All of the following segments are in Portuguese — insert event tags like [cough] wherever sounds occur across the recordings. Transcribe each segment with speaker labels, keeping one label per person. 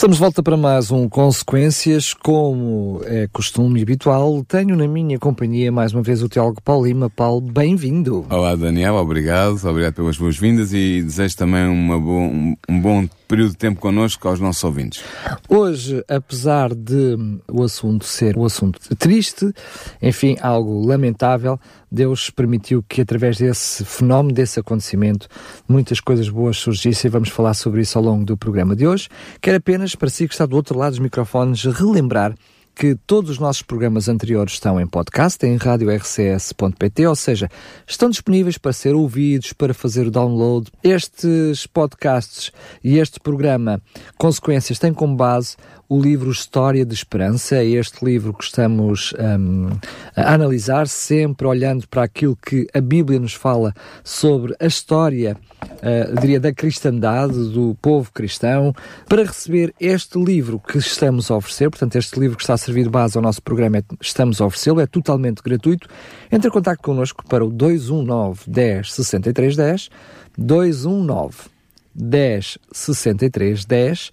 Speaker 1: Estamos de volta para mais um Consequências. Como é costume habitual, tenho na minha companhia mais uma vez o Teólogo Paulo Lima. Paulo, bem-vindo.
Speaker 2: Olá, Daniel, obrigado. Obrigado pelas boas-vindas e desejo também um bom período de tempo connosco aos nossos ouvintes.
Speaker 1: Hoje, apesar de o assunto ser um assunto triste, enfim, algo lamentável, Deus permitiu que através desse fenómeno, desse acontecimento, muitas coisas boas surgissem e vamos falar sobre isso ao longo do programa de hoje. Quero apenas, para si que está do outro lado dos microfones, relembrar que todos os nossos programas anteriores estão em podcast, em radiorcs.pt, ou seja, estão disponíveis para ser ouvidos, para fazer o download. Estes podcasts e este programa, Consequências, têm como base o livro História de Esperança, é este livro que estamos um, a analisar, sempre olhando para aquilo que a Bíblia nos fala sobre a história, uh, diria, da cristandade, do povo cristão. Para receber este livro que estamos a oferecer, portanto, este livro que está a servir de base ao nosso programa, é, estamos a oferecê-lo, é totalmente gratuito. Entre em contato connosco para o 219 10 63 10, 219 10 63 10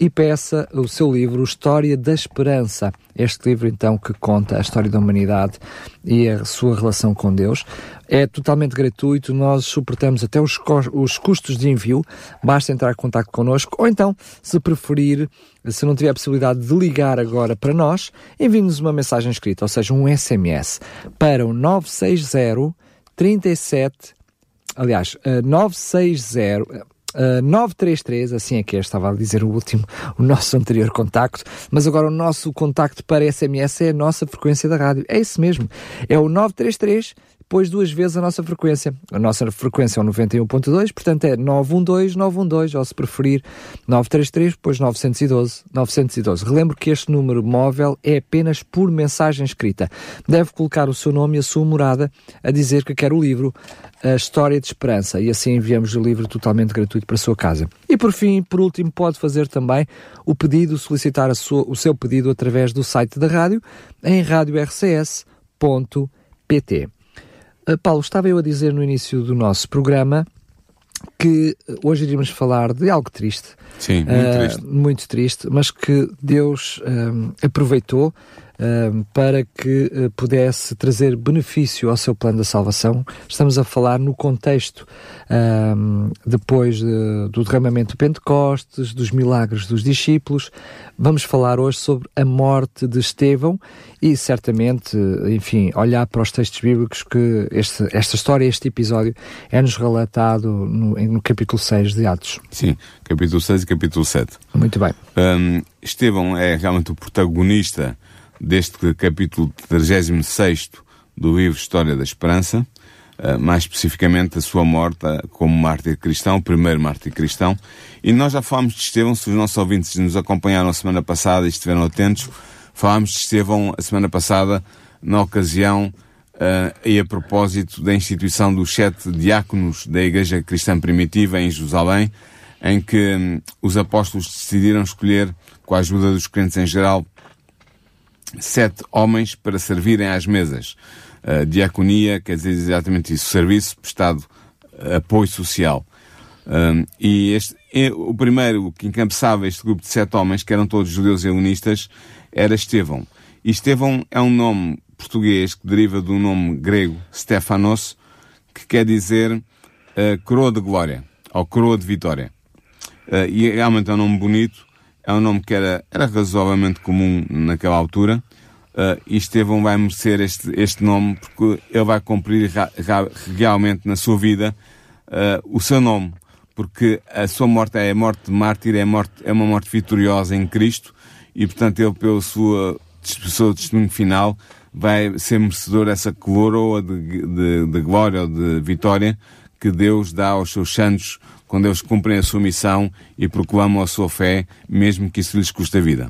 Speaker 1: e peça o seu livro História da Esperança. Este livro, então, que conta a história da humanidade e a sua relação com Deus. É totalmente gratuito, nós suportamos até os, os custos de envio, basta entrar em contato connosco, ou então, se preferir, se não tiver a possibilidade de ligar agora para nós, envie-nos uma mensagem escrita, ou seja, um SMS, para o 960 37, aliás, 960 Uh, 933, assim é que é, estava a dizer o último, o nosso anterior contacto, mas agora o nosso contacto para SMS é a nossa frequência da rádio. É isso mesmo. É o 933 depois duas vezes a nossa frequência. A nossa frequência é o 91.2, portanto é 912, 912, ou se preferir 933, depois 912, 912. Relembro que este número móvel é apenas por mensagem escrita. Deve colocar o seu nome e a sua morada a dizer que quer o livro A História de Esperança e assim enviamos o livro totalmente gratuito para a sua casa. E por fim, por último, pode fazer também o pedido, solicitar sua, o seu pedido através do site da rádio em radiorcs.pt. Uh, Paulo, estava eu a dizer no início do nosso programa que hoje iríamos falar de algo triste.
Speaker 2: Sim, muito uh, triste.
Speaker 1: Muito triste, mas que Deus um, aproveitou para que uh, pudesse trazer benefício ao seu plano da salvação. Estamos a falar no contexto depois de, do derramamento de Pentecostes, dos milagres dos discípulos. Vamos falar hoje sobre a morte de Estevão e certamente, enfim, olhar para os textos bíblicos que este, esta história, este episódio é-nos relatado no, no capítulo 6 de Atos.
Speaker 2: Sim, capítulo 6 e capítulo 7.
Speaker 1: Muito bem.
Speaker 2: Um, Estevão é realmente o protagonista deste capítulo 36 do livro História da Esperança, uh, mais especificamente a sua morte como mártir cristão, primeiro mártir cristão. E nós já falámos de Estevão, se os nossos ouvintes nos acompanharam a semana passada e estiveram atentos, falámos de Estevão a semana passada na ocasião uh, e a propósito da instituição dos sete diáconos da Igreja Cristã Primitiva em Jerusalém, em que um, os apóstolos decidiram escolher, com a ajuda dos crentes em geral, sete homens para servirem às mesas. Uh, diaconia quer dizer exatamente isso, serviço prestado apoio social. Um, e este, o primeiro que encabeçava este grupo de sete homens, que eram todos judeus helenistas, era Estevão. E Estevão é um nome português que deriva do nome grego Stefanos, que quer dizer uh, coroa de glória, ou coroa de vitória. Uh, e realmente é um nome bonito, é um nome que era, era razoavelmente comum naquela altura, uh, e Estevão vai merecer este, este nome porque ele vai cumprir realmente na sua vida uh, o seu nome, porque a sua morte é a morte de mártir, é, morte, é uma morte vitoriosa em Cristo, e portanto ele, pelo sua, seu testemunho final, vai ser merecedor dessa coroa de, de, de glória ou de vitória que Deus dá aos seus santos quando eles cumprem a sua missão e proclamam a sua fé, mesmo que isso lhes custe a vida.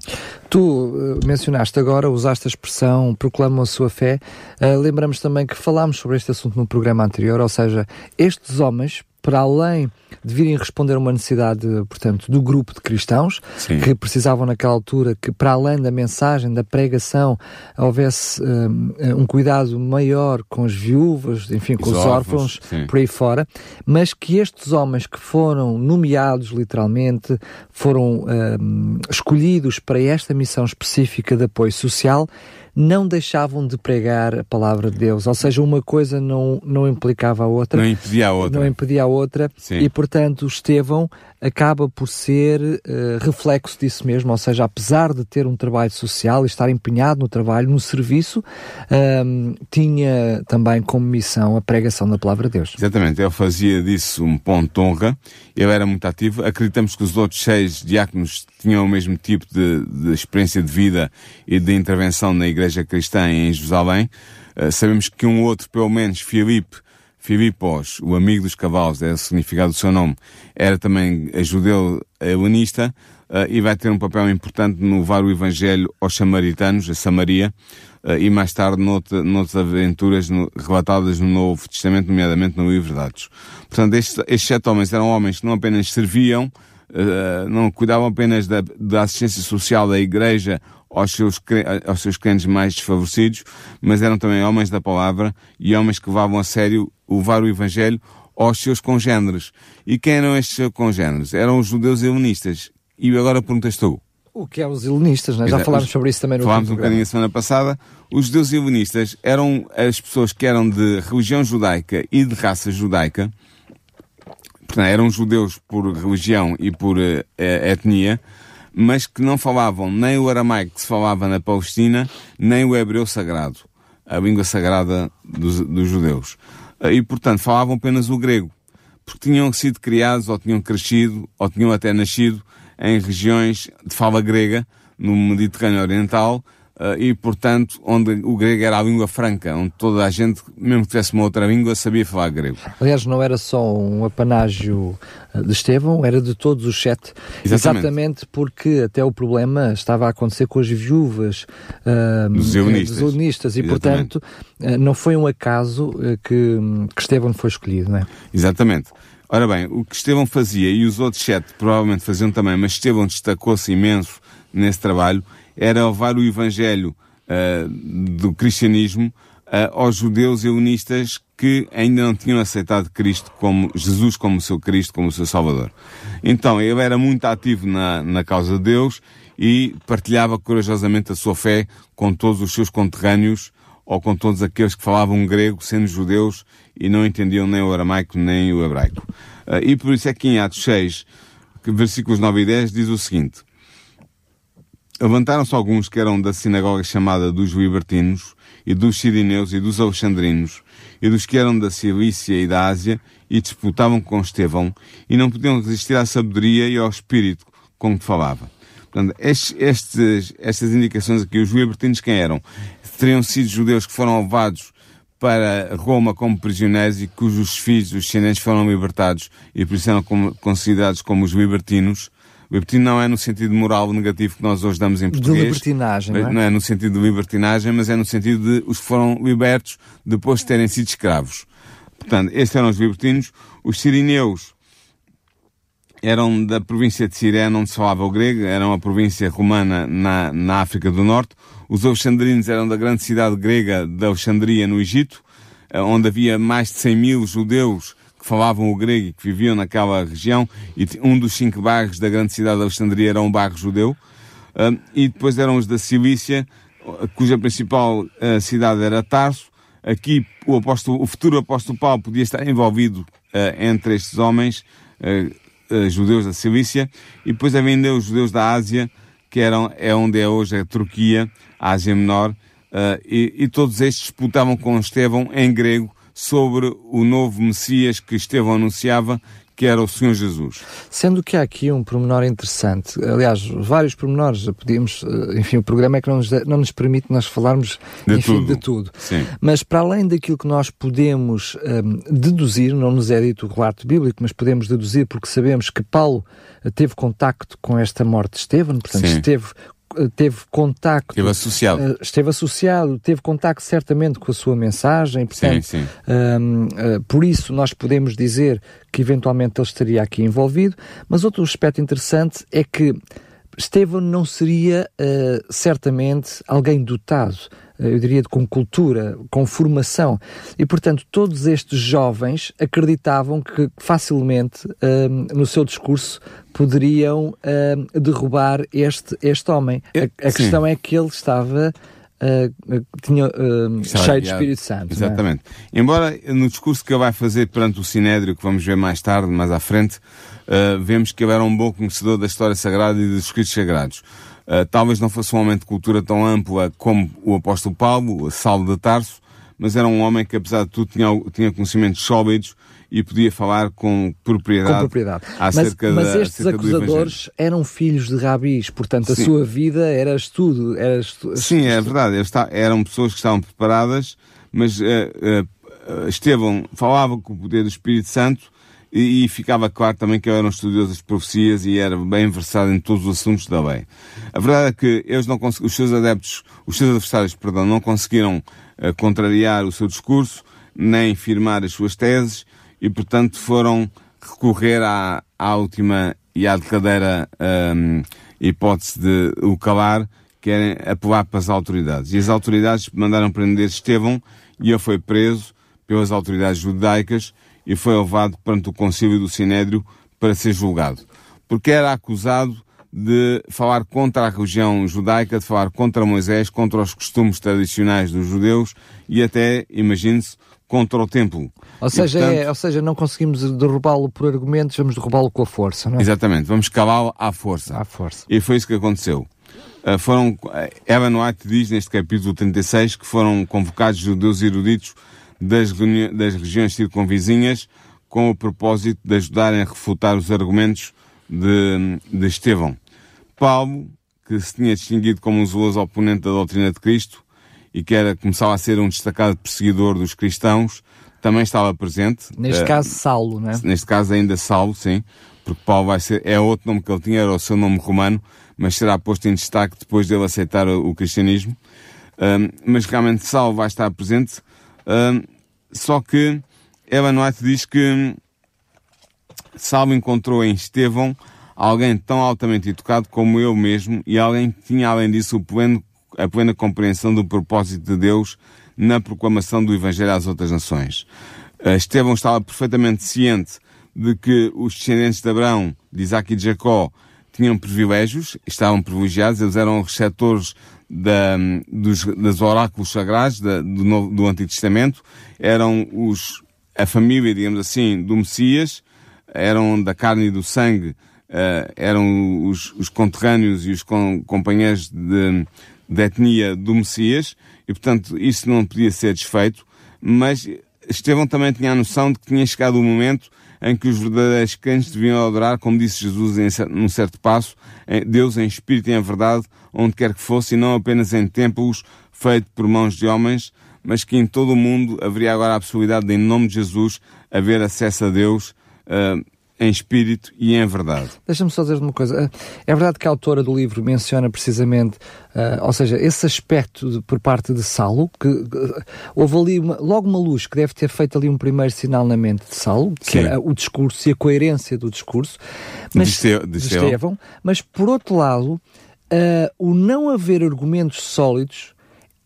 Speaker 1: Tu uh, mencionaste agora, usaste a expressão proclamam a sua fé. Uh, lembramos também que falámos sobre este assunto no programa anterior, ou seja, estes homens para além de virem responder a uma necessidade, portanto, do grupo de cristãos
Speaker 2: Sim.
Speaker 1: que precisavam naquela altura que, para além da mensagem, da pregação, houvesse um, um cuidado maior com as viúvas, enfim, com os,
Speaker 2: Os
Speaker 1: órfãos,
Speaker 2: órfãos,
Speaker 1: por aí fora, mas que estes homens que foram nomeados, literalmente, foram um, escolhidos para esta missão específica de apoio social, não deixavam de pregar a palavra de Deus. Ou seja, uma coisa não, não implicava a outra.
Speaker 2: Não impedia a outra.
Speaker 1: Não impedia a outra.
Speaker 2: Sim.
Speaker 1: E, portanto, Estevão acaba por ser uh, reflexo disso mesmo. Ou seja, apesar de ter um trabalho social e estar empenhado no trabalho, no serviço, um, tinha também como missão a pregação da palavra de Deus.
Speaker 2: Exatamente, ele fazia disso um ponto de honra, ele era muito ativo. Acreditamos que os outros seis diáconos tinham o mesmo tipo de, de experiência de vida e de intervenção na igreja cristã em Jerusalém. Uh, sabemos que um outro, pelo menos, Filipe, Filipos, o amigo dos cavalos, é o significado do seu nome, era também judeu helenista uh, e vai ter um papel importante no levar o Evangelho aos samaritanos, a Samaria, uh, e mais tarde noutra, noutras aventuras no, relatadas no Novo Testamento, nomeadamente no livro de Atos. Portanto, estes, estes sete homens eram homens que não apenas serviam, uh, não cuidavam apenas da, da assistência social da igreja aos seus, aos seus crentes mais desfavorecidos, mas eram também homens da palavra e homens que levavam a sério levar o Evangelho aos seus congêneres. E quem eram estes seus congêneres? Eram os judeus helenistas. E agora perguntas tu.
Speaker 1: O que é os helenistas, né? já falámos sobre isso também no
Speaker 2: Falámos um bocadinho a semana passada. Os judeus helenistas eram as pessoas que eram de religião judaica e de raça judaica. Portanto, eram judeus por religião e por uh, etnia, mas que não falavam nem o aramaico que se falava na Palestina, nem o hebreu sagrado, a língua sagrada dos, dos judeus. E, portanto, falavam apenas o grego, porque tinham sido criados, ou tinham crescido, ou tinham até nascido em regiões de fala grega, no Mediterrâneo Oriental, e, portanto, onde o grego era a língua franca, onde toda a gente, mesmo que tivesse uma outra língua, sabia falar grego.
Speaker 1: Aliás, não era só um apanágio de Estevão, era de todos os sete.
Speaker 2: Exatamente,
Speaker 1: Exatamente porque até o problema estava a acontecer com as viúvas uh,
Speaker 2: dos.
Speaker 1: Dos helenistas e,
Speaker 2: Exatamente.
Speaker 1: portanto, não foi um acaso que, que Estevão foi escolhido, não é?
Speaker 2: Exatamente. Ora bem, o que Estevão fazia, e os outros sete provavelmente faziam também, mas Estevão destacou-se imenso nesse trabalho, era levar o Evangelho uh, do cristianismo uh, aos judeus helenistas que ainda não tinham aceitado Cristo como Jesus como seu Cristo, como seu Salvador. Então, ele era muito ativo na, na causa de Deus e partilhava corajosamente a sua fé com todos os seus conterrâneos ou com todos aqueles que falavam grego, sendo judeus, e não entendiam nem o aramaico nem o hebraico. Uh, e por isso é que em Atos 6, versículos 9 e 10, diz o seguinte, Levantaram-se alguns que eram da sinagoga chamada dos Libertinos, e dos Sirineus e dos Alexandrinos, e dos que eram da Cilícia e da Ásia, e disputavam com Estevão, e não podiam resistir à sabedoria e ao espírito com que falava. Portanto, estes, estas indicações aqui, os Libertinos quem eram? Teriam sido judeus que foram levados para Roma como prisioneiros e cujos filhos, os descendentes, foram libertados e por isso eram considerados como os libertinos. Libertino não é no sentido moral negativo que nós hoje damos em português.
Speaker 1: De libertinagem, não é?
Speaker 2: Não é no sentido de libertinagem, mas é no sentido de os que foram libertos depois de terem sido escravos. Portanto, estes eram os libertinos. Os sirineus eram da província de Cirene, onde se falava o grego, eram a província romana na, na África do Norte. Os alexandrinos eram da grande cidade grega de Alexandria, no Egito, onde havia mais de 100 mil judeus falavam o grego e que viviam naquela região, e um dos cinco bairros da grande cidade de Alexandria era um bairro judeu. E depois eram os da Cilícia, cuja principal cidade era Tarso. Aqui o, apóstolo, o futuro apóstolo Paulo podia estar envolvido entre estes homens, Uh, judeus da Cilícia, e depois havia ainda os judeus da Ásia, que eram, é onde é hoje a Turquia, a Ásia Menor, e, e, todos estes disputavam com Estevão em grego sobre o novo Messias que Estevão anunciava, que era o Senhor Jesus.
Speaker 1: Sendo que há aqui um pormenor interessante, aliás, vários pormenores, podíamos, enfim, o programa é que não nos, não nos permite nós falarmos,
Speaker 2: de
Speaker 1: enfim,
Speaker 2: tudo.
Speaker 1: de tudo.
Speaker 2: Sim.
Speaker 1: Mas para além daquilo que nós podemos um, deduzir, não nos é dito o relato bíblico, mas podemos deduzir porque sabemos que Paulo teve contacto com esta morte de Estevão, portanto
Speaker 2: Sim.
Speaker 1: esteve teve contacto.
Speaker 2: Esteve associado. Uh,
Speaker 1: esteve associado, teve contacto certamente com a sua mensagem. Portanto, sim, sim. Uh, uh, por isso nós podemos dizer que eventualmente ele estaria aqui envolvido. Mas outro aspecto interessante é que Estevão não seria certamente alguém dotado eh, eu diria, com cultura, com formação. E, portanto, todos estes jovens acreditavam que facilmente, um, no seu discurso, poderiam um, derrubar este, este homem. A, a questão é que ele estava. Uh, tinha, uh, cheio de Espírito Santo.
Speaker 2: É? Exatamente. É? Embora no discurso que ele vai fazer perante o Sinédrio, que vamos ver mais tarde, mais à frente, uh, vemos que ele era um bom conhecedor da história sagrada e dos escritos sagrados. Uh, talvez não fosse um homem de cultura tão ampla como o apóstolo Paulo, Saulo de Tarso, mas era um homem que, apesar de tudo, tinha, tinha conhecimentos sólidos e podia falar com propriedade, com propriedade. acerca
Speaker 1: Mas, mas da, estes acusadores eram filhos de rabis, portanto a Sim. sua vida era estudo. Era estu...
Speaker 2: Sim, é verdade. Eram pessoas que estavam preparadas, mas uh, uh, Estevão falava com o poder do Espírito Santo e, e, ficava claro também que eu era um estudioso das profecias e era bem versado em todos os assuntos da lei. A verdade é que eles não os seus adeptos, os seus adversários, perdão, não conseguiram uh, contrariar o seu discurso, nem firmar as suas teses e, portanto, foram recorrer à, à última e à derradeira um, hipótese de o calar, que era apelar para as autoridades. E as autoridades mandaram prender Estevão e ele foi preso pelas autoridades judaicas e foi levado perante o concílio do Sinédrio para ser julgado. Porque era acusado de falar contra a religião judaica, de falar contra Moisés, contra os costumes tradicionais dos judeus e até, imagine-se, contra o templo.
Speaker 1: Ou seja, portanto, é, ou seja não conseguimos derrubá-lo por argumentos, vamos derrubá-lo com a força, não é?
Speaker 2: Exatamente, vamos calá-lo à força.
Speaker 1: À força.
Speaker 2: E foi isso que aconteceu. Uh, foram, uh, Evan White diz neste capítulo 36 que foram convocados judeus eruditos das, das regiões circunvizinhas com o propósito de ajudarem a refutar os argumentos de, de Estevão. Paulo, que se tinha distinguido como um zeloso oponente da doutrina de Cristo e que era, começava a ser um destacado perseguidor dos cristãos, também estava presente.
Speaker 1: Neste uh, caso, Saulo, não é?
Speaker 2: Neste caso, ainda Saulo, sim, porque Paulo vai ser, é outro nome que ele tinha, era o seu nome romano, mas será posto em destaque depois dele aceitar o, o cristianismo. Uh, mas realmente Saulo vai estar presente Só que Ellen White diz que Salvo encontrou em Estevão alguém tão altamente educado como eu mesmo e alguém que tinha, além disso, pleno, a plena compreensão do propósito de Deus na proclamação do Evangelho às outras nações. Uh, Estevão estava perfeitamente ciente de que os descendentes de Abraão, de Isaac e de Jacó, tinham privilégios, estavam privilegiados, eles eram receptores da, dos, dos oráculos sagrados da, do, Novo, do Antigo Testamento, eram os, a família, digamos assim, do Messias, eram da carne e do sangue, uh, eram os, os conterrâneos e os com, companheiros de, de etnia do Messias, e portanto isso não podia ser desfeito, mas Estevão também tinha a noção de que tinha chegado o momento em que os verdadeiros crentes deviam adorar, como disse Jesus em num certo passo, Deus em espírito e em verdade, onde quer que fosse, e não apenas em templos feitos por mãos de homens, mas que em todo o mundo haveria agora a possibilidade de, em nome de Jesus, haver acesso a Deus uh, em espírito e em verdade.
Speaker 1: Deixa-me só dizer uma coisa. É verdade que a autora do livro menciona precisamente, uh, ou seja, esse aspecto de, por parte de Saulo, que uh, houve ali uma, logo uma luz que deve ter feito ali um primeiro sinal na mente de Saulo, que era o discurso e a coerência do discurso, mas, de Estevão. Mas por outro lado, uh, o não haver argumentos sólidos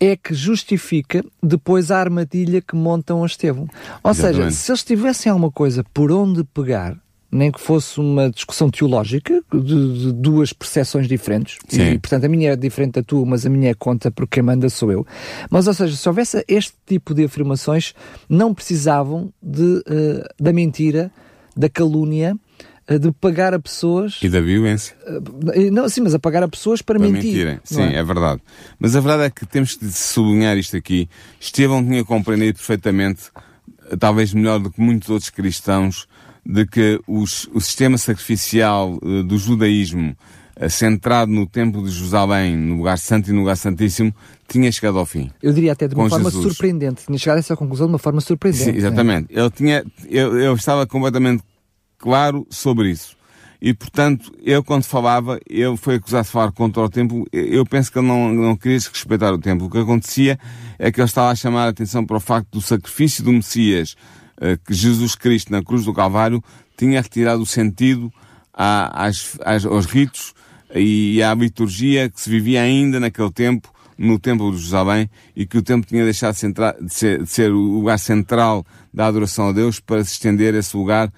Speaker 1: é que justifica depois a armadilha que montam a Estevão. Ou Exatamente. seja, se eles tivessem alguma coisa por onde pegar, nem que fosse uma discussão teológica de, de duas percepções diferentes. Sim. E, portanto, a minha é diferente da tua, mas a minha é conta porque quem manda sou eu. Mas, ou seja, se houvesse este tipo de afirmações, não precisavam de, uh, da mentira, da calúnia, de pagar a pessoas.
Speaker 2: E da violência.
Speaker 1: Uh, não, sim, mas a pagar a pessoas para, para mentir. mentirem.
Speaker 2: Sim, é? é? verdade. Mas a verdade é que temos que sublinhar isto aqui. Estevão tinha compreendido perfeitamente, talvez melhor do que muitos outros cristãos, de que os, o sistema sacrificial do judaísmo, centrado no templo de Jerusalém, no lugar santo e no lugar santíssimo, tinha chegado ao fim.
Speaker 1: Eu diria até de uma forma Jesus. surpreendente. Tinha chegado a essa conclusão de uma forma surpreendente. Sim,
Speaker 2: exatamente. Ele tinha, eu, eu estava completamente claro sobre isso. e, portanto, ele quando falava, ele foi acusado de falar contra o templo, eu penso que ele não, não queria respeitar o templo. O que acontecia é que ele estava a chamar a atenção para o facto do sacrifício do Messias, uh, que Jesus Cristo na cruz do Calvário tinha retirado o sentido às, às, aos ritos e à liturgia que se vivia ainda naquele tempo no Templo de Jerusalém e que o templo tinha deixado de, ser, de ser, o lugar central da adoração a Deus para se estender esse lugar eh,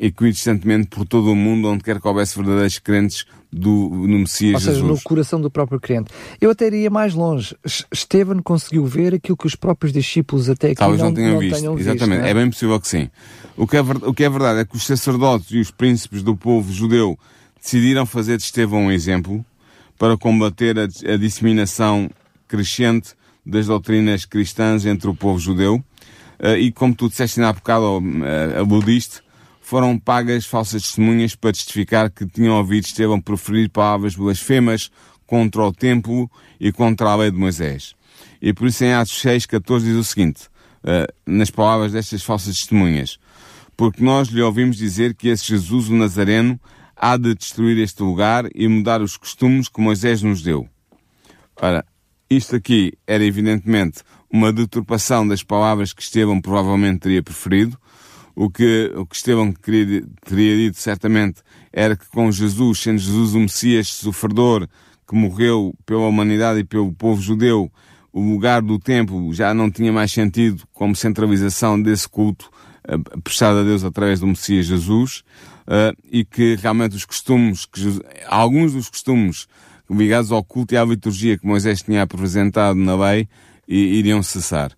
Speaker 2: equidistantemente por todo o mundo, onde quer que houvesse verdadeiros crentes do, no Messias
Speaker 1: Ou seja,
Speaker 2: Jesus.
Speaker 1: no coração do próprio crente. Eu até iria mais longe. Estevão conseguiu ver aquilo que os próprios discípulos até aqui
Speaker 2: Talvez
Speaker 1: não,
Speaker 2: não tenham
Speaker 1: não
Speaker 2: visto.
Speaker 1: Tenham
Speaker 2: Exatamente.
Speaker 1: Visto, é?
Speaker 2: é? bem possível que sim. O que, é, o que é verdade é que os sacerdotes e os príncipes do povo judeu decidiram fazer de Estevão um exemplo para combater a, a disseminação crescente das doutrinas cristãs entre o povo judeu. Uh, e como tu disseste há bocado, uh, aludiste, foram pagas falsas testemunhas para testificar que tinham ouvido Estevão proferir palavras blasfemas contra o templo e contra a lei de Moisés. E por isso em Atos 6, 14 diz o seguinte, uh, nas palavras destas falsas testemunhas, porque nós lhe ouvimos dizer que esse Jesus, o Nazareno, há de destruir este lugar e mudar os costumes que Moisés nos deu. Ora, isto aqui era evidentemente uma deturpação das palavras que Estevão provavelmente teria preferido. O que, o que Estevão queria, teria dito certamente era que com Jesus, sendo Jesus o Messias sofredor que morreu pela humanidade e pelo povo judeu, o lugar do templo já não tinha mais sentido como centralização desse culto uh, prestado a Deus através do Messias Jesus, uh, e que realmente os costumes, que, alguns dos costumes ligados ao culto e à liturgia que Moisés tinha apresentado na lei iriam cessar.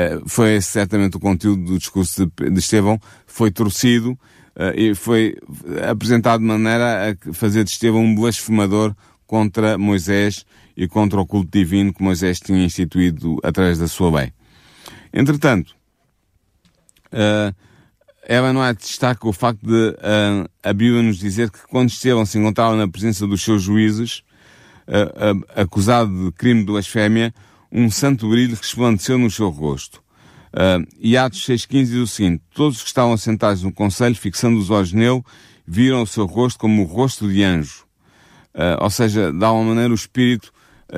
Speaker 2: Uh, foi certamente o conteúdo do discurso de, Estevão, foi torcido uh, e foi apresentado de maneira a fazer de Estevão um blasfemador contra Moisés e contra o culto divino que Moisés tinha instituído através da sua lei. Entretanto, uh, ela não é destaca o facto de a Bíblia nos dizer que quando Estevão se encontrava na presença dos seus juízes, acusado de crime de blasfémia, um santo brilho resplandeceu no seu rosto. e Atos 6.15 diz o seguinte, todos os que estavam sentados no conselho, fixando os olhos nele, viram o seu rosto como o rosto de anjo. ou seja, de alguma maneira o Espírito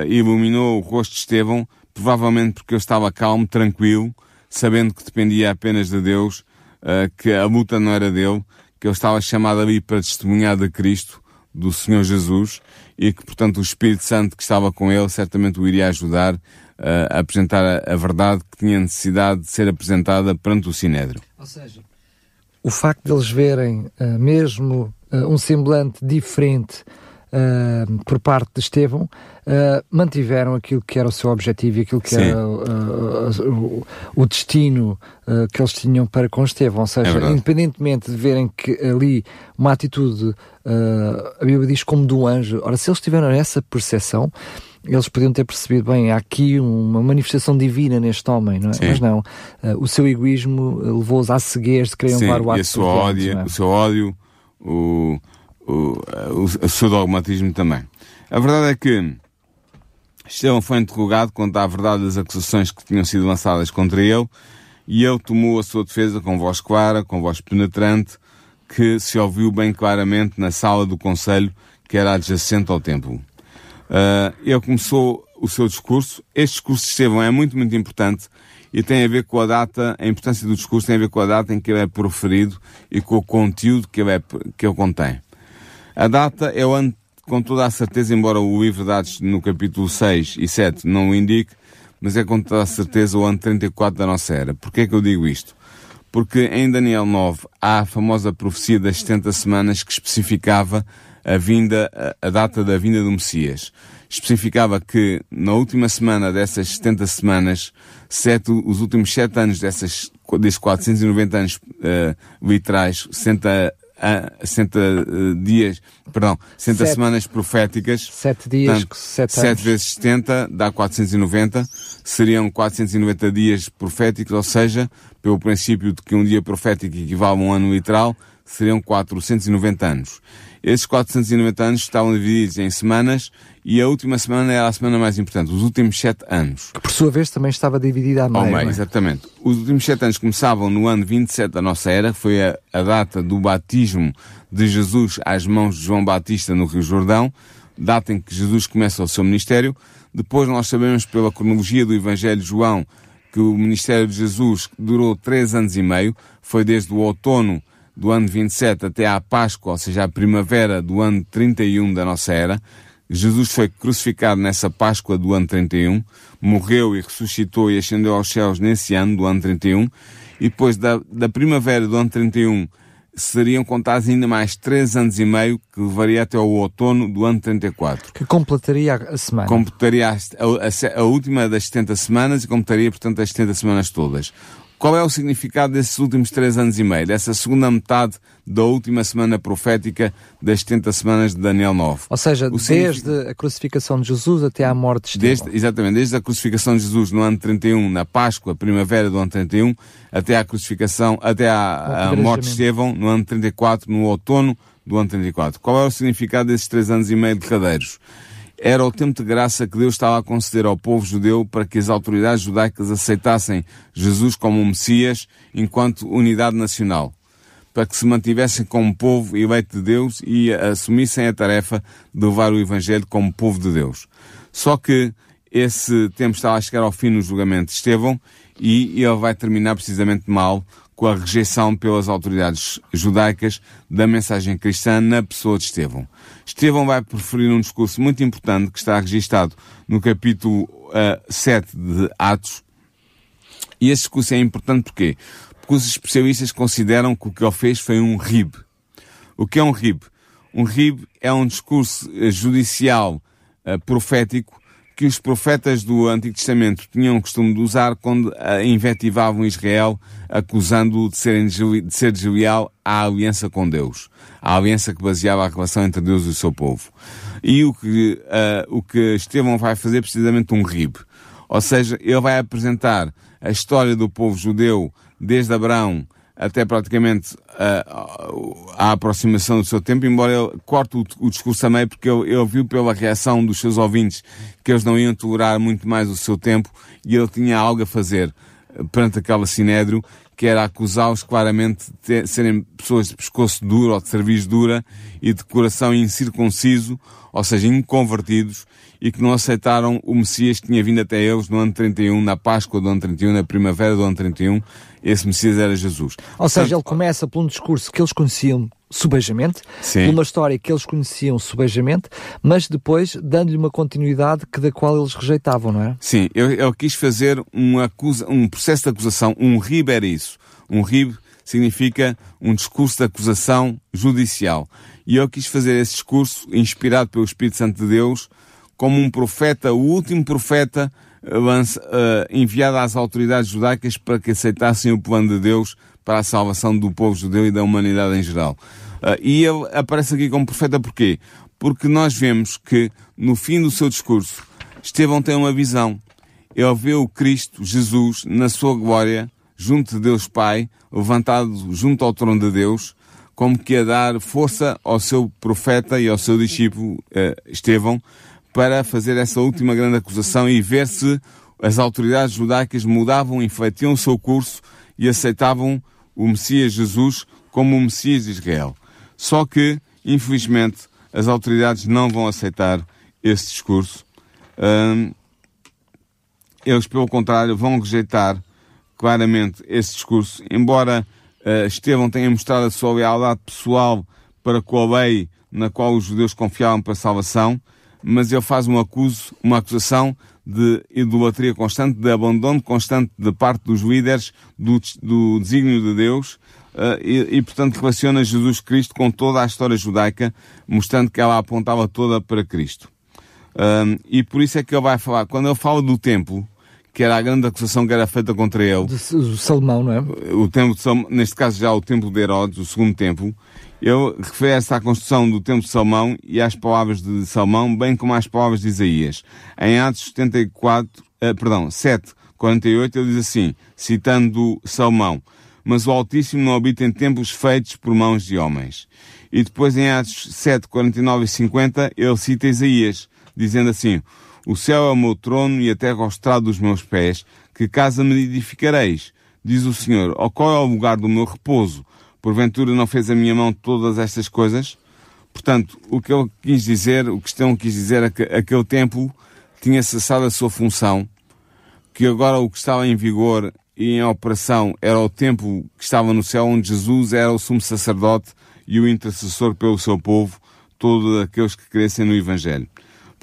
Speaker 2: iluminou o rosto de Estevão, provavelmente porque ele estava calmo, tranquilo, sabendo que dependia apenas de Deus, uh, que a luta não era dele, que ele estava chamado ali para testemunhar de Cristo, do Senhor Jesus, e que, portanto, o Espírito Santo que estava com ele certamente o iria ajudar uh, a apresentar a, a, verdade que tinha necessidade de ser apresentada perante o Sinédrio.
Speaker 1: Ou seja, o facto de eles verem uh, mesmo um semblante diferente uh, por parte de Estevão, uh, mantiveram aquilo que era o seu objetivo e aquilo que Sim. era uh, o, o, destino que eles tinham para com Estevão. Ou seja, é independentemente de verem que ali uma atitude, a Bíblia diz como do anjo, ora, se eles tiveram essa percepção, eles podiam ter percebido bem, há aqui uma manifestação divina neste homem, não é? Mas não, uh, o seu egoísmo levou-os à ceguez de querer levar o ato
Speaker 2: e a sua ódio, é? o seu ódio, o, o, o, o seu dogmatismo também. A verdade é que Estevão foi interrogado quanto à verdade das acusações que tinham sido lançadas contra ele e ele tomou a sua defesa com voz clara, com voz penetrante, que se ouviu bem claramente na sala do Conselho que era adjacente ao templo. Uh, ele começou o seu discurso. Este discurso de Estevão é muito, muito importante e tem a ver com a data, a importância do discurso tem a ver com a data em que ele é proferido e com o conteúdo que ele, é, que ele contém. A data é o ano, com toda a certeza, embora o livro de dados no capítulo 6 e 7 não o indique, mas é com toda a certeza o ano 34 da nossa era. Porquê é que eu digo isto? Porque em Daniel 9 há a famosa profecia das 70 semanas que especificava a vinda, a data da vinda do Messias. Especificava que na última semana dessas 70 semanas, sete, os últimos sete anos dessas, desses 490 anos uh, literais, 60 60 uh, dias, perdão, 60 sete, semanas proféticas.
Speaker 1: 7 dias, 7
Speaker 2: 7 vezes 70 dá 490. Seriam 490 dias proféticos, ou seja, pelo princípio de que um dia profético equivale a um ano literal, seriam 490 anos. Esses 490 anos estavam divididos em semanas e a última semana era a semana mais importante, os últimos sete anos.
Speaker 1: Que por sua vez também estava dividida a meio.
Speaker 2: Ao meio,
Speaker 1: é?
Speaker 2: exatamente. Os últimos sete anos começavam no ano 27 da nossa era, que foi a, a data do batismo de Jesus às mãos de João Batista no Rio Jordão, data em que Jesus começa o seu ministério. Depois nós sabemos pela cronologia do Evangelho de João que o ministério de Jesus durou três anos e meio, foi desde o outono do ano 27 até à Páscoa, ou seja, a primavera do ano 31 da nossa era. Jesus foi crucificado nessa Páscoa do ano 31, morreu e ressuscitou e ascendeu aos céus nesse ano do ano 31, e depois da, da primavera do ano 31 seriam contados ainda mais três anos e meio, que levaria até o outono do ano 34.
Speaker 1: Que completaria a semana.
Speaker 2: Completaria a, a, a última das 70 semanas e completaria, portanto, as 70 semanas todas. Qual é o significado desses últimos três anos e meio, dessa segunda metade da última semana profética das 70 semanas de Daniel 9?
Speaker 1: Ou seja,
Speaker 2: O
Speaker 1: desde
Speaker 2: significa-
Speaker 1: a crucificação de Jesus até à morte de Estevão.
Speaker 2: Desde, exatamente, desde a crucificação de Jesus no ano 31, na Páscoa, primavera do ano 31, até à crucificação, até à, à morte de Estevão no ano 34, no outono do ano 34. Qual é o significado desses três anos e meio derradeiros? Era o tempo de graça que Deus estava a conceder ao povo judeu para que as autoridades judaicas aceitassem Jesus como um Messias enquanto unidade nacional para que se mantivessem como povo eleito de Deus e assumissem a tarefa de levar o Evangelho como povo de Deus. Só que esse tempo estava a chegar ao fim no julgamento de Estevão e ele vai terminar precisamente mal com a rejeição pelas autoridades judaicas da mensagem cristã na pessoa de Estevão. Estevão vai preferir um discurso muito importante que está registado no capítulo uh, 7 de Atos, e esse discurso é importante porquê? Porque os especialistas consideram que o que ele fez foi um RIB. O que é um RIB? Um RIB é um discurso eh, judicial eh, profético que os profetas do Antigo Testamento tinham o costume de usar quando eh, invectivavam Israel, acusando-o de, serem de ser desleal à aliança com Deus. A aliança que baseava a relação entre Deus e o seu povo. E o que, eh, o que Estevão vai fazer é precisamente um RIB. Ou seja, ele vai apresentar a história do povo judeu desde Abraão até praticamente a, a aproximação do seu tempo, embora ele corte o, o discurso a meio, porque ele, ele viu pela reação dos seus ouvintes que eles não iam tolerar muito mais o seu tempo e ele tinha algo a fazer eh, perante aquele sinédrio, que era acusá-los claramente de ter- serem pessoas de pescoço duro ou de cerviz dura e de coração incircunciso, ou seja, inconvertidos, e que não aceitaram o Messias que tinha vindo até eles no ano 31, na Páscoa do ano 31, na primavera do ano 31. Esse Messias era Jesus.
Speaker 1: Ou seja, ele
Speaker 2: Portanto,
Speaker 1: começa por um discurso que eles conheciam subejamente,
Speaker 2: Sim.
Speaker 1: por uma história que eles conheciam subejamente, mas depois dando-lhe uma continuidade que da qual eles rejeitavam, não é?
Speaker 2: Sim, eu, eu quis fazer um, acusa, um processo de acusação. Um RIB era isso. Um RIB significa um discurso de acusação judicial. E eu quis fazer esse discurso, inspirado pelo Espírito Santo de Deus, como um profeta, o último profeta eh, eh, enviado às autoridades judaicas para que aceitassem o plano de Deus para a salvação do povo judeu e da humanidade em geral. Eh, e ele aparece aqui como profeta porquê? Porque nós vemos que no fim do seu discurso, Estevão tem uma visão. Ele vê o Cristo, Jesus, na sua glória, junto de Deus Pai, levantado junto ao trono de Deus, como que a dar força ao seu profeta e ao seu discípulo Estevão para fazer essa última grande acusação e ver se as autoridades judaicas mudavam, infletiam o seu curso e aceitavam o Messias Jesus como o Messias de Israel. Só que, infelizmente, as autoridades não vão aceitar esse discurso. Hum, eles, pelo contrário, vão rejeitar claramente esse discurso, embora eh, Estevão tenha mostrado a sua lealdade pessoal para com a lei na qual os judeus confiavam para a salvação, mas ele faz um acuso, uma acusação de idolatria constante, de abandono constante da parte dos líderes do, do desígnio de Deus, eh, e, e, portanto relaciona Jesus Cristo com toda a história judaica, mostrando que ela apontava toda para Cristo. E por isso é que ele vai falar, quando ele fala do templo, que era a grande acusação que era feita contra ele,
Speaker 1: S- Salomão, não é?
Speaker 2: o templo de Salomão, neste caso já o templo de Herodes, o segundo templo, ele refere-se à construção do templo de Salomão e às palavras de Salomão, bem como às palavras de Isaías. Em Atos 74, eh, perdão, 7, 48, ele diz assim, citando Salomão, mas o Altíssimo não habita em templos feitos por mãos de homens. E depois em Atos 7, 49 e 50, ele cita Isaías, dizendo assim, o céu é o meu trono e a terra ao estrado dos meus pés, que casa me edificareis? Diz o Senhor, ó qual é o lugar do meu repouso? Porventura não fez a minha mão todas estas coisas? Portanto, o que ele quis dizer, o que Estão quis dizer é que aquele templo tinha cessado a sua função, que agora o que estava em vigor e em operação era o templo que estava no céu, onde Jesus era o sumo sacerdote e o intercessor pelo seu povo, todos aqueles que crescem no Evangelho.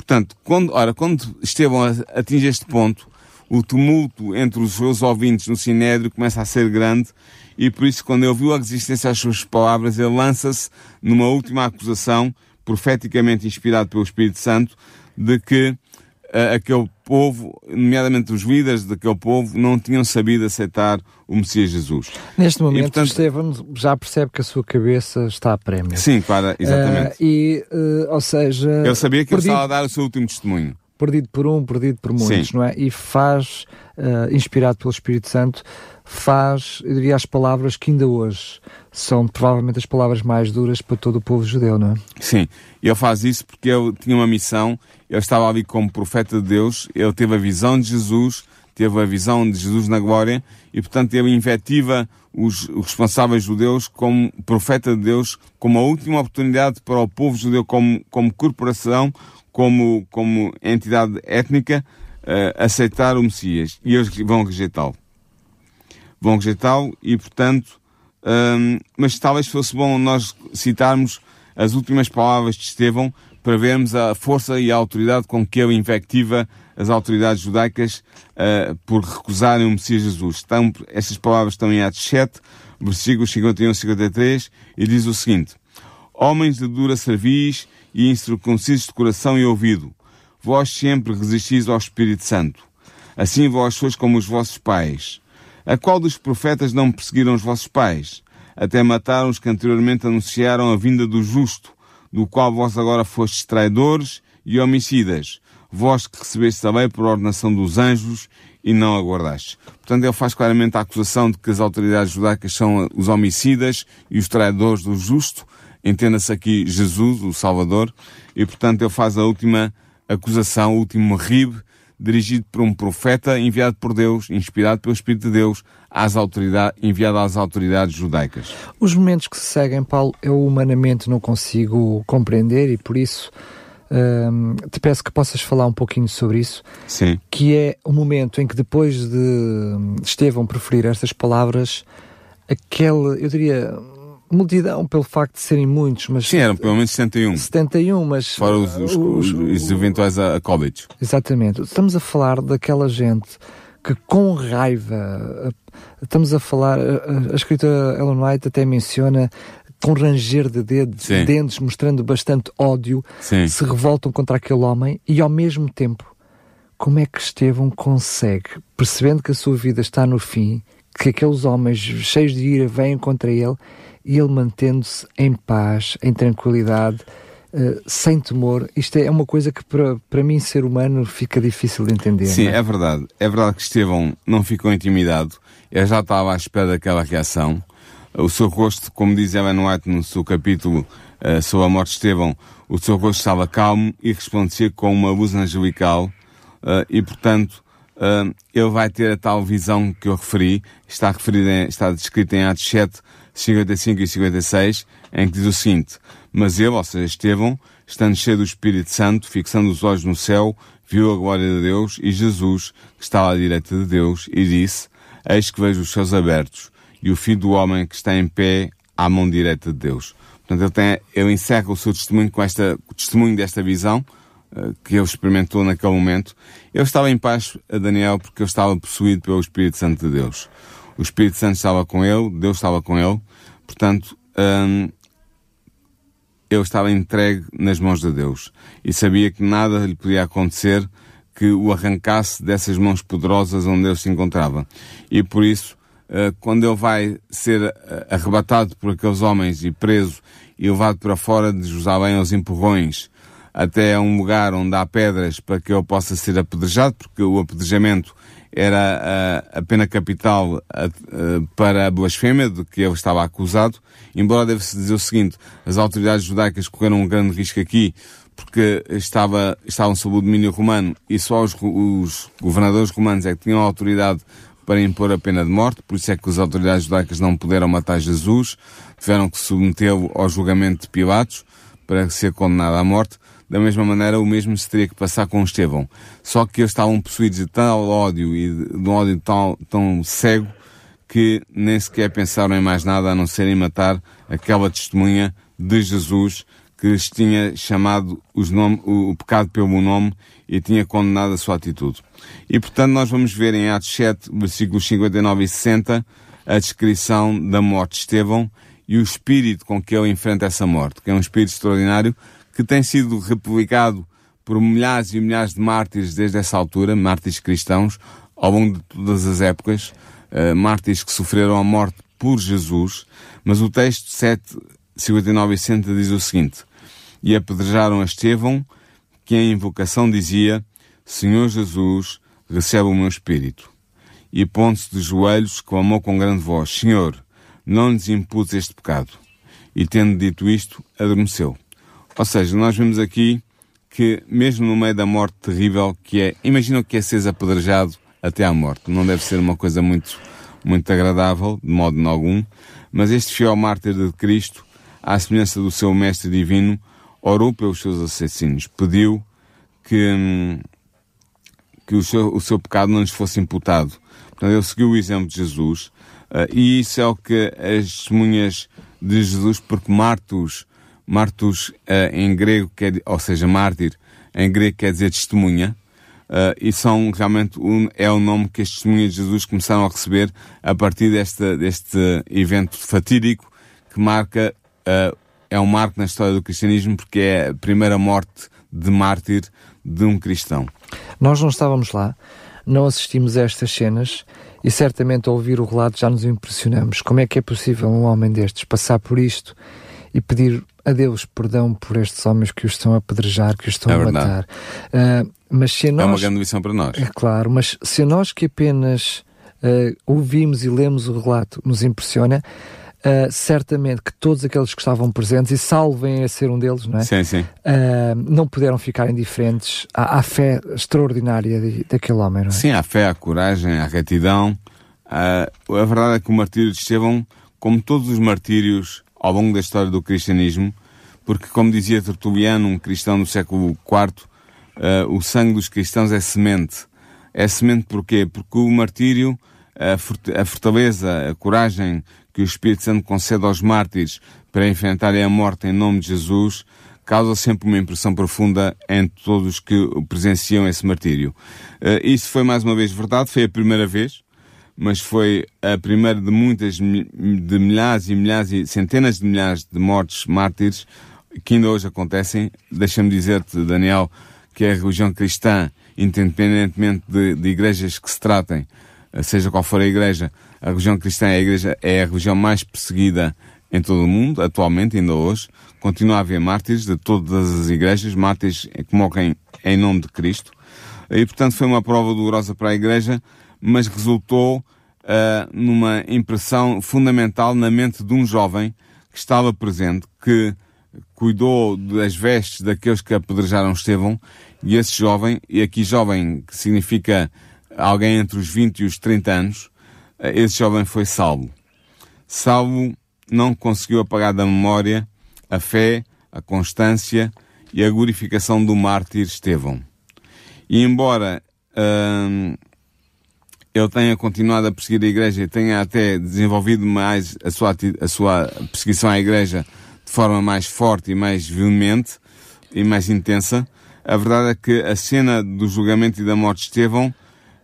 Speaker 2: Portanto, quando, ora, quando Estevão atinge este ponto, o tumulto entre os seus ouvintes no Sinédrio começa a ser grande e por isso, quando ele ouviu a resistência às suas palavras, ele lança-se numa última acusação, profeticamente inspirado pelo Espírito Santo, de que uh, aquele povo, nomeadamente os líderes daquele povo, não tinham sabido aceitar o Messias Jesus.
Speaker 1: Neste momento, e, portanto, Estevão já percebe que a sua cabeça está a prémio.
Speaker 2: Sim, claro, exatamente.
Speaker 1: Uh, e, uh, ou seja...
Speaker 2: Ele sabia que perdido, ele estava a dar o seu último testemunho.
Speaker 1: Perdido por um, perdido por muitos, Sim. não é? E faz, inspirado pelo Espírito Santo, faz, eu diria, as palavras que ainda hoje são provavelmente as palavras mais duras para todo o povo judeu, não é?
Speaker 2: Sim, ele faz isso porque ele tinha uma missão, ele estava ali como profeta de Deus, ele teve a visão de Jesus, teve a visão de Jesus na glória e, portanto, ele invetiva os responsáveis judeus como profeta de Deus, como a última oportunidade para o povo judeu, como, como corporação, como, como entidade étnica, uh, aceitar o Messias. E eles vão rejeitá-lo vão rejeitá-lo e, portanto, um, mas talvez fosse bom nós citarmos as últimas palavras de Estevão para vermos a força e a autoridade com que ele invectiva as autoridades judaicas uh, por recusarem o Messias Jesus. Estão, estas palavras estão em Atos 7, versículos 51 e 53, e diz o seguinte: Homens de dura cerviz e incircuncisos de coração e ouvido, vós sempre resistis ao Espírito Santo. Assim vós sois como os vossos pais. A qual dos profetas não perseguiram os vossos pais? Até mataram os que anteriormente anunciaram a vinda do justo, do qual vós agora fostes traidores e homicidas, vós que recebestes a lei por ordenação dos anjos e não aguardastes. Portanto, ele faz claramente a acusação de que as autoridades judaicas são os homicidas e os traidores do justo, entenda-se aqui Jesus, o Salvador, e portanto ele faz a última acusação, o último ribe dirigido por um profeta enviado por Deus, inspirado pelo Espírito de Deus, às autoridades, enviado às autoridades judaicas.
Speaker 1: Os momentos que se seguem, Paulo, eu humanamente não consigo compreender e por isso hum, te peço que possas falar um pouquinho sobre isso.
Speaker 2: Sim.
Speaker 1: Que é o momento em que depois de Estevão preferir estas palavras, aquele, eu diria, multidão pelo facto de serem muitos, mas...
Speaker 2: Sim, eram pelo menos 71.
Speaker 1: 71, mas...
Speaker 2: Fora os, os, os, os eventuais a, a college.
Speaker 1: Exatamente. Estamos a falar daquela gente que com raiva, estamos a falar, a, a escritora Ellen White até menciona com ranger de dedos, dentes, mostrando bastante ódio,
Speaker 2: Sim.
Speaker 1: se revoltam contra aquele homem e ao mesmo tempo, como é que Estevão consegue, percebendo que a sua vida está no fim, que aqueles homens cheios de ira vêm contra ele e ele mantendo-se em paz, em tranquilidade, uh, sem temor. Isto é uma coisa que para, para mim, ser humano, fica difícil de entender.
Speaker 2: Sim,
Speaker 1: é?
Speaker 2: é? verdade. É verdade que Estevão não ficou intimidado. Ele já estava à espera daquela reação. O seu rosto, como diz Ellen White no seu capítulo uh, sobre a morte de Estevão, o seu rosto estava calmo e respondia com uma luz angelical uh, e, portanto, ele vai ter a tal visão que eu referi, está, referida está descrita em Atos 7, 55 e 56, em que diz o seguinte, mas ele, ou seja, Estevão, estando cheio do Espírito Santo, fixando os olhos no céu, viu a glória de Deus e Jesus, que estava à direita de Deus, e disse, eis que vejo os céus abertos, e o Filho do Homem que está em pé à mão direita de Deus. Portanto, ele, tem, ele encerra o seu testemunho com esta, o testemunho desta visão, uh, que ele experimentou naquele momento. Ele estava em paz a Daniel porque ele estava possuído pelo Espírito Santo de Deus. O Espírito Santo estava com ele, Deus estava com ele, portanto, hum, ele estava entregue nas mãos de Deus e sabia que nada lhe podia acontecer que o arrancasse dessas mãos poderosas onde ele se encontrava. E por isso, uh, quando ele vai ser uh, arrebatado por aqueles homens e preso e levado para fora de Jerusalém aos empurrões, até a um lugar onde há pedras para que ele possa ser apedrejado, porque o apedrejamento era a, a pena capital a, a, para a blasfémia de que ele estava acusado, embora deve-se dizer o seguinte, as autoridades judaicas correram um grande risco aqui, porque estava, estavam sob o domínio romano e só os, os governadores romanos é que tinham autoridade para impor a pena de morte, por isso é que as autoridades judaicas não puderam matar Jesus, tiveram que submetê-lo ao julgamento de Pilatos para ser condenado à morte. Da mesma maneira, o mesmo se teria que passar com Estevão. Só que eles estavam possuídos de tal ódio e de, de um ódio tão, tão cego que nem sequer pensaram em mais nada a não ser em matar aquela testemunha de Jesus que lhes tinha chamado nome, o, o pecado pelo nome e tinha condenado a sua atitude. E portanto nós vamos ver em Atos 7, versículos 59 e 60, a descrição da morte de Estevão e o espírito com que ele enfrenta essa morte, que é um espírito extraordinário que tem sido republicado por milhares e milhares de mártires desde essa altura, mártires cristãos, ao longo de todas as épocas, uh, mártires que sofreram a morte por Jesus, mas o texto 7, 59 e 60 diz o seguinte, e apedrejaram a Estevão, que em invocação dizia, Senhor Jesus, recebe o meu espírito. E pondo-se de joelhos, clamou com grande voz, Senhor, não lhes impus este pecado. E tendo dito isto, adormeceu. Ou seja, nós vemos aqui que, mesmo no meio da morte terrível, que é, imagina que é ser apedrejado até à morte. Não deve ser uma coisa muito, muito agradável, de modo algum, mas este fiel mártir de Cristo, à semelhança do seu mestre divino, orou pelos seus assassinos, pediu que, que o, seu, o seu pecado não lhes fosse imputado. Portanto, ele seguiu o exemplo de Jesus, uh, e isso é o que as testemunhas de Jesus, porque Martus, Martus uh, em grego, quer, ou seja, mártir, em grego quer dizer testemunha, uh, e são realmente um, é o nome que as testemunhas de Jesus começaram a receber a partir deste, deste evento fatídico que marca uh, é um marco na história do cristianismo porque é a primeira morte de mártir de um cristão.
Speaker 1: Nós não estávamos lá, não assistimos a estas cenas e certamente ao ouvir o relato já nos impressionamos. Como é que é possível um homem destes passar por isto e pedir a Deus perdão por estes homens que os estão a apedrejar, que os estão
Speaker 2: é
Speaker 1: a matar? Uh, mas se nós,
Speaker 2: é uma grande lição para nós.
Speaker 1: É claro, mas se nós que apenas uh, ouvimos e lemos o relato nos impressiona, Uh, certamente que todos aqueles que estavam presentes, e salvem a ser um deles, não é?
Speaker 2: Sim, sim.
Speaker 1: Uh, não puderam ficar indiferentes à, à fé extraordinária de, daquele homem, não é?
Speaker 2: Sim, à fé, à coragem, à retidão. Uh, a verdade é que o martírio de Estevão, como todos os martírios ao longo da história do cristianismo, porque, como dizia Tertuliano, um cristão do século IV, o sangue dos cristãos é semente. É semente porquê? Porque o martírio, a fortaleza, a coragem, que o Espírito Santo concede aos mártires para enfrentarem a morte em nome de Jesus, causa sempre uma impressão profunda em todos que presenciam esse martírio. Uh, isso foi mais uma vez verdade, foi a primeira vez, mas foi a primeira de muitas, de milhares e milhares e centenas de milhares de mortes mártires que ainda hoje acontecem. Deixa-me dizer-te, Daniel, que a religião cristã, independentemente de, de igrejas que se tratem, seja qual for a igreja, a religião cristã é a, igreja, é a religião mais perseguida em todo o mundo, atualmente, ainda hoje. Continua a haver mártires de todas as igrejas, mártires que morrem em nome de Cristo. E, portanto, foi uma prova dolorosa para a igreja, mas resultou uh, numa impressão fundamental na mente de um jovem que estava presente, que cuidou das vestes daqueles que apedrejaram Estevão, e esse jovem, e aqui jovem que significa alguém entre os 20 e os 30 anos, esse jovem foi salvo. Salvo não conseguiu apagar da memória a fé, a constância e a glorificação do mártir Estevão. E embora hum, ele tenha continuado a perseguir a igreja e tenha até desenvolvido mais a sua, a sua perseguição à igreja de forma mais forte e mais veemente e mais intensa, a verdade é que a cena do julgamento e da morte de Estevão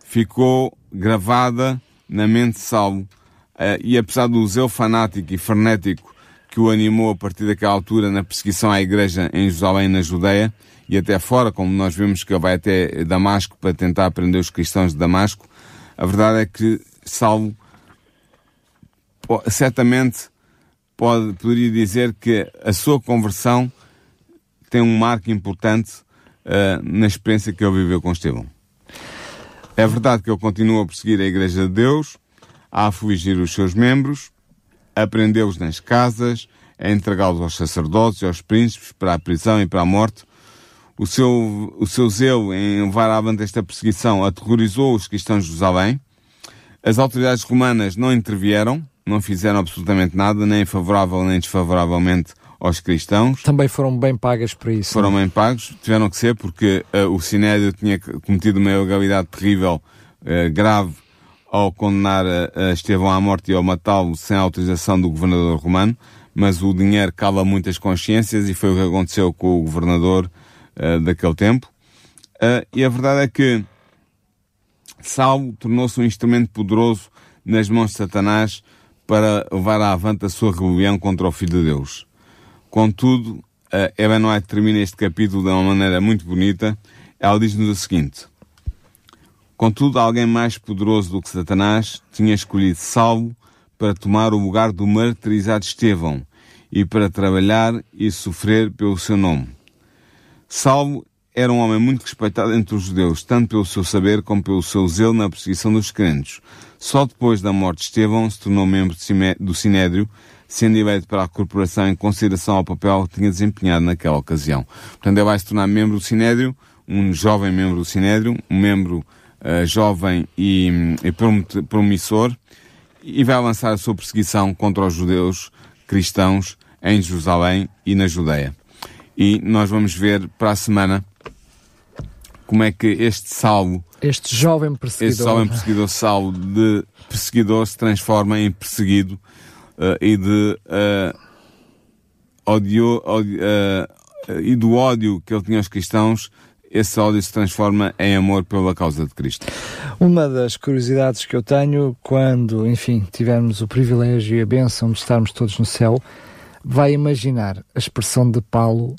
Speaker 2: ficou gravada na mente de Saulo, uh, e apesar do zelo fanático e frenético que o animou a partir daquela altura na perseguição à igreja em Jerusalém, na Judeia, e até fora, como nós vemos que ele vai até Damasco para tentar prender os cristãos de Damasco, a verdade é que Saulo certamente pode, poderia dizer que a sua conversão tem um marco importante uh, na experiência que ele viveu com Estevão. É verdade que ele continua a perseguir a Igreja de Deus, a afligir os seus membros, a prendê-los nas casas, a entregá-los aos sacerdotes e aos príncipes para a prisão e para a morte. O seu, o seu zelo em levar avante esta perseguição aterrorizou os cristãos de Jerusalém. As autoridades romanas não intervieram, não fizeram absolutamente nada, nem favorável nem desfavoravelmente aos cristãos.
Speaker 1: Também foram bem pagas por isso.
Speaker 2: Foram não? É? bem pagos, tiveram que ser, porque uh, o Sinédrio tinha cometido uma ilegalidade terrível, uh, grave, ao condenar uh, Estevão à morte e ao matá-lo sem autorização do governador romano, mas o dinheiro cala muitas consciências e foi o que aconteceu com o governador daquele tempo. e a verdade é que Saulo tornou-se um instrumento poderoso nas mãos de Satanás para levar avante a sua rebelião contra o Filho de Deus. Contudo, a Ellen White termina este capítulo de uma maneira muito bonita. Ela diz-nos o seguinte: Contudo, alguém mais poderoso do que Satanás tinha escolhido Saulo para tomar o lugar do martirizado Estevão e para trabalhar e sofrer pelo seu nome. Saulo era um homem muito respeitado entre os judeus, tanto pelo seu saber como pelo seu zelo na perseguição dos crentes. Só depois da morte de Estevão se tornou membro do Sinédrio, sendo eleito para a corporação em consideração ao papel que tinha desempenhado naquela ocasião. Portanto, ele vai se tornar membro do Sinédrio, um jovem membro do Sinédrio, um membro uh, jovem e, e promissor, e vai lançar a sua perseguição contra os judeus cristãos em Jerusalém e na Judeia. E nós vamos ver para a semana como é que este salvo,
Speaker 1: este jovem perseguidor,
Speaker 2: este jovem perseguidor salvo de perseguidor se transforma em perseguido uh, e de uh, uh, e do ódio que ele tinha aos cristãos, esse ódio se transforma em amor pela causa de Cristo.
Speaker 1: Uma das curiosidades que eu tenho quando, enfim, tivermos o privilégio e a bênção de estarmos todos no céu, vai imaginar a expressão de Paulo,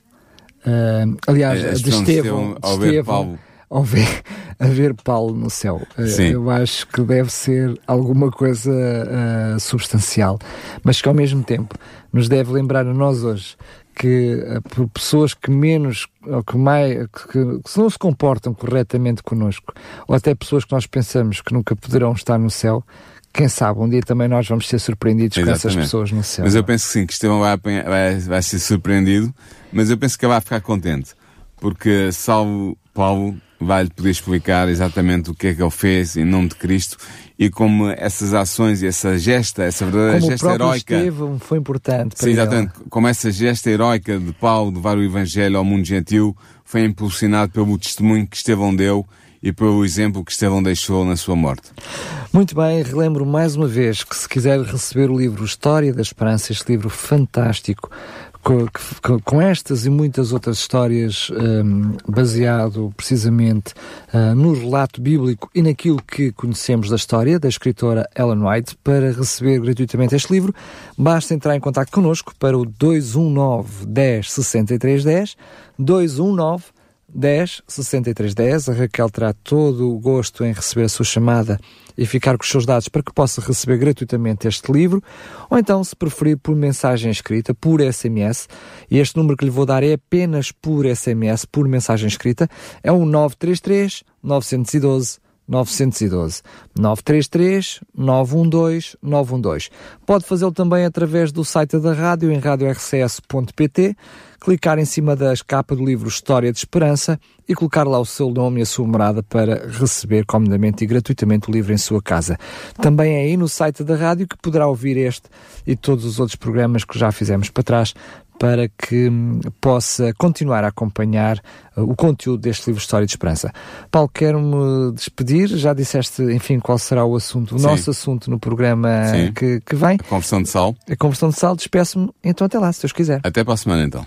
Speaker 1: uh, aliás, a de Estevão,
Speaker 2: de Estevão, Paulo
Speaker 1: ao ver, [laughs] a ver Paulo no céu. Sim. Eu acho que deve ser alguma coisa uh, substancial, mas que ao mesmo tempo nos deve lembrar a nós hoje que uh, pessoas que menos, ou que mais, que, que não se comportam corretamente connosco, ou até pessoas que nós pensamos que nunca poderão estar no céu, quem sabe, um dia também nós vamos ser surpreendidos Exatamente. com essas pessoas no céu.
Speaker 2: Mas eu penso que sim, que Estevão vai, vai, vai ser surpreendido, mas eu penso que ele vai ficar contente, porque salvo Paulo vai-lhe poder explicar exatamente o que é que ele fez em nome de Cristo e como essas ações e essa gesta, essa verdadeira
Speaker 1: como
Speaker 2: gesta heroica.
Speaker 1: Estevão foi importante para
Speaker 2: Sim, exatamente. Ele. Como essa gesta heroica de Paulo de levar o Evangelho ao mundo gentil foi impulsionado pelo testemunho que Estevão deu e pelo exemplo que Estevão deixou na sua morte.
Speaker 1: Muito bem, relembro mais uma vez que se quiser receber o livro História da Esperança, este livro fantástico, com, estas e muitas outras histórias um, baseado precisamente uh, no relato bíblico e naquilo que conhecemos da história da escritora Ellen White, para receber gratuitamente este livro, basta entrar em contato connosco para o 219 10 63 10, 219 10 63 10. A Raquel terá todo o gosto em receber a sua chamada e ficar com os seus dados para que possa receber gratuitamente este livro, ou então, se preferir, por mensagem escrita, por SMS, e este número que lhe vou dar é apenas por SMS, por mensagem escrita, é o 933 912 912 933 912 912. Pode fazê-lo também através do site da rádio em radiorcs.pt clicar em cima da capa do livro História de Esperança e colocar lá o seu nome e a sua morada para receber comodamente e gratuitamente o livro em sua casa. Também é aí no site da rádio que poderá ouvir este e todos os outros programas que já fizemos para trás para que hum, possa continuar a acompanhar uh, o conteúdo deste livro História de Esperança. Paulo, quero-me despedir. Já disseste, enfim, qual será o assunto, o Sim. nosso assunto no programa que, que vem.
Speaker 2: A conversão de sal.
Speaker 1: A conversão de sal. Despeço-me então até lá, se Deus quiser.
Speaker 2: Até para a semana então.